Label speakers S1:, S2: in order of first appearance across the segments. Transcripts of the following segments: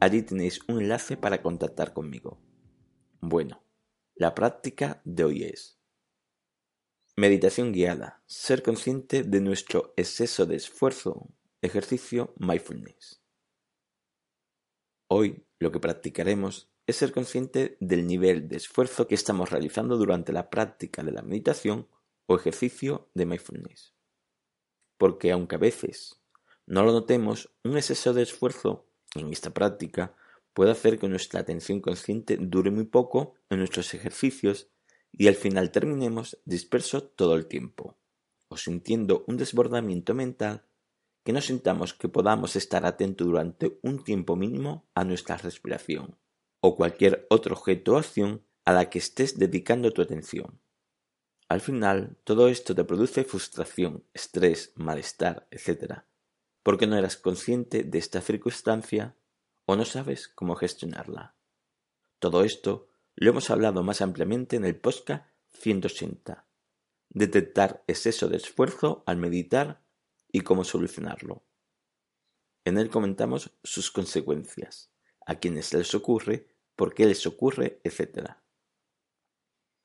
S1: Allí tenéis un enlace para contactar conmigo. Bueno, la práctica de hoy es Meditación guiada. Ser consciente de nuestro exceso de esfuerzo. Ejercicio mindfulness. Hoy lo que practicaremos es ser consciente del nivel de esfuerzo que estamos realizando durante la práctica de la meditación o ejercicio de mindfulness. Porque aunque a veces no lo notemos, un exceso de esfuerzo en esta práctica puede hacer que nuestra atención consciente dure muy poco en nuestros ejercicios y al final terminemos dispersos todo el tiempo, o sintiendo un desbordamiento mental que no sintamos que podamos estar atentos durante un tiempo mínimo a nuestra respiración o cualquier otro objeto o acción a la que estés dedicando tu atención. Al final, todo esto te produce frustración, estrés, malestar, etc., porque no eras consciente de esta circunstancia o no sabes cómo gestionarla. Todo esto lo hemos hablado más ampliamente en el podcast 180. Detectar exceso de esfuerzo al meditar y cómo solucionarlo. En él comentamos sus consecuencias, a quienes les ocurre, por qué les ocurre, etc.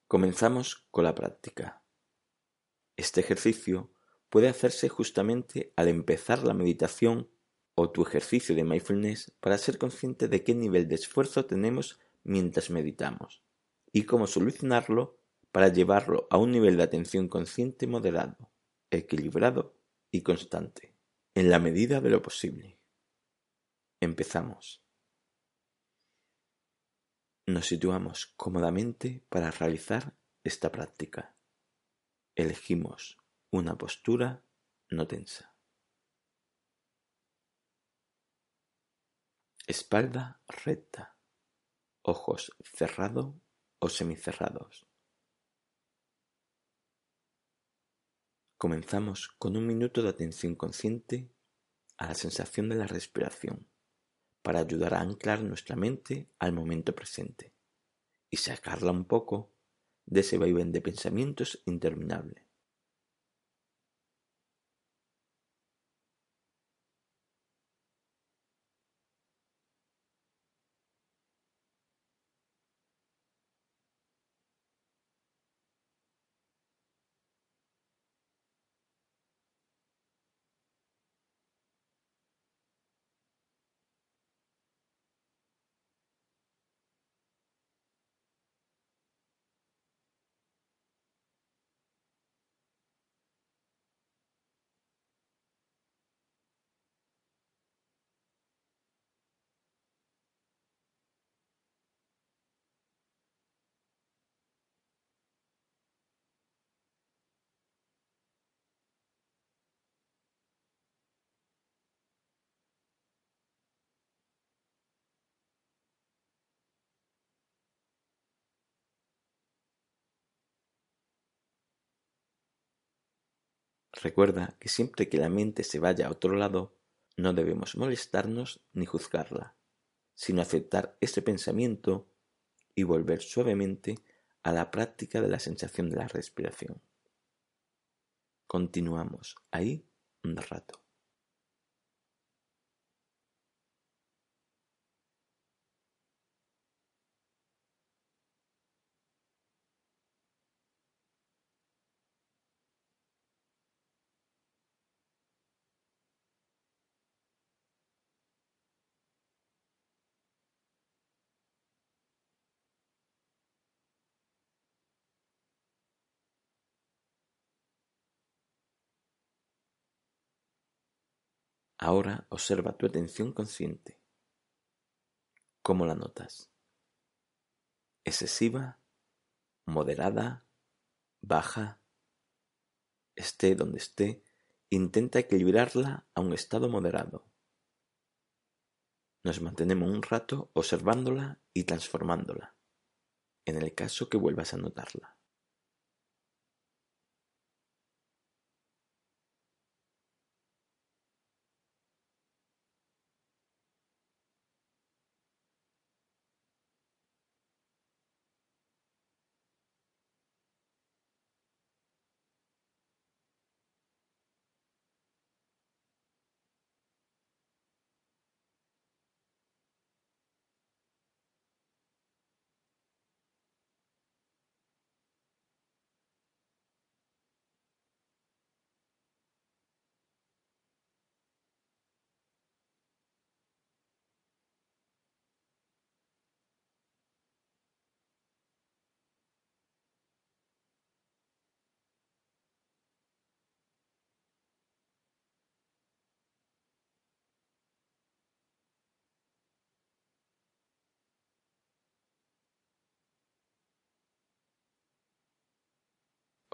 S1: Comenzamos con la práctica. Este ejercicio puede hacerse justamente al empezar la meditación o tu ejercicio de mindfulness para ser consciente de qué nivel de esfuerzo tenemos mientras meditamos y cómo solucionarlo para llevarlo a un nivel de atención consciente moderado, equilibrado y constante, en la medida de lo posible. Empezamos. Nos situamos cómodamente para realizar esta práctica. Elegimos una postura no tensa. Espalda recta. Ojos cerrados o semicerrados. Comenzamos con un minuto de atención consciente a la sensación de la respiración para ayudar a anclar nuestra mente al momento presente y sacarla un poco de ese vaivén de pensamientos interminable. Recuerda que siempre que la mente se vaya a otro lado, no debemos molestarnos ni juzgarla, sino aceptar ese pensamiento y volver suavemente a la práctica de la sensación de la respiración. Continuamos ahí un rato. Ahora observa tu atención consciente. ¿Cómo la notas? ¿Excesiva? ¿Moderada? ¿Baja? Esté donde esté, intenta equilibrarla a un estado moderado. Nos mantenemos un rato observándola y transformándola, en el caso que vuelvas a notarla.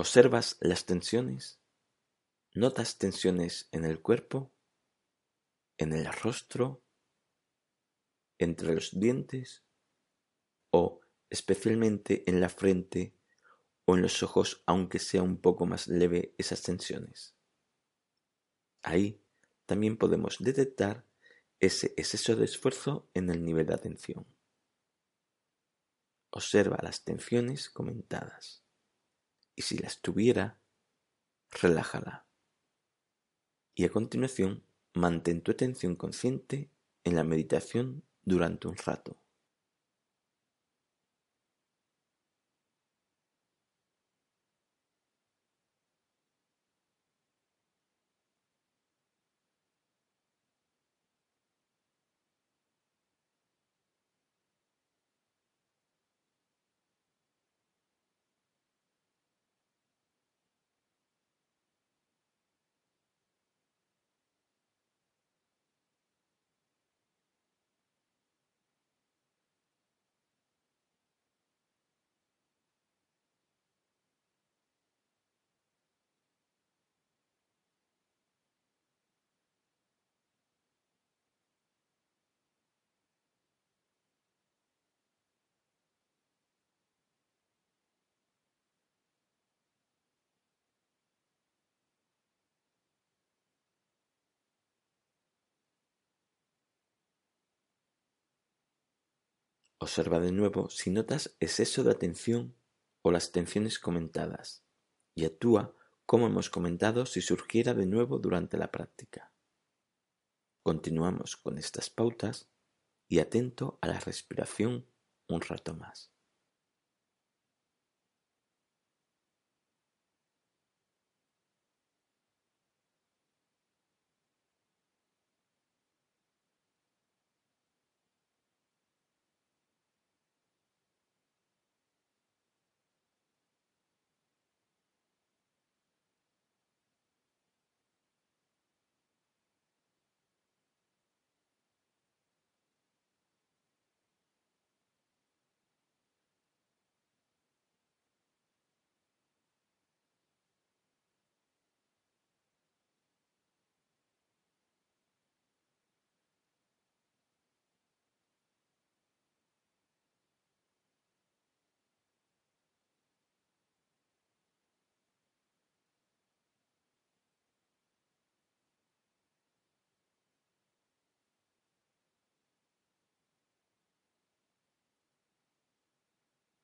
S1: ¿Observas las tensiones? ¿Notas tensiones en el cuerpo? ¿En el rostro? ¿Entre los dientes? ¿O especialmente en la frente o en los ojos aunque sea un poco más leve esas tensiones? Ahí también podemos detectar ese exceso de esfuerzo en el nivel de atención. Observa las tensiones comentadas y si las tuviera, relájala. Y a continuación, mantén tu atención consciente en la meditación durante un rato. Observa de nuevo si notas exceso de atención o las tensiones comentadas, y actúa como hemos comentado si surgiera de nuevo durante la práctica. Continuamos con estas pautas y atento a la respiración un rato más.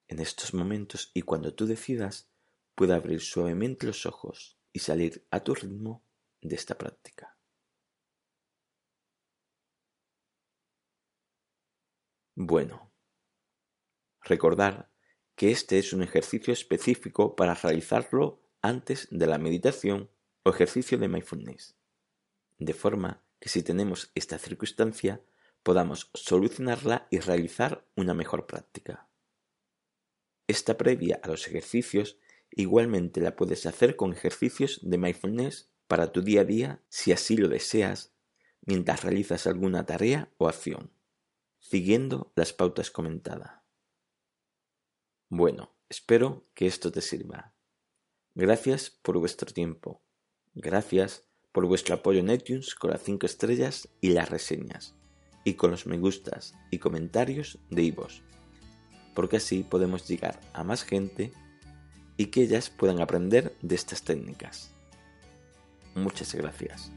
S1: En estos momentos y cuando tú decidas, puede abrir suavemente los ojos y salir a tu ritmo de esta práctica. Bueno, recordar que este es un ejercicio específico para realizarlo antes de la meditación o ejercicio de mindfulness, de forma que si tenemos esta circunstancia podamos solucionarla y realizar una mejor práctica. Esta previa a los ejercicios igualmente la puedes hacer con ejercicios de mindfulness para tu día a día si así lo deseas, mientras realizas alguna tarea o acción, siguiendo las pautas comentadas. Bueno, espero que esto te sirva. Gracias por vuestro tiempo. Gracias por vuestro apoyo en iTunes con las 5 estrellas y las reseñas, y con los me gustas y comentarios de Ivos, porque así podemos llegar a más gente y que ellas puedan aprender de estas técnicas. Muchas gracias.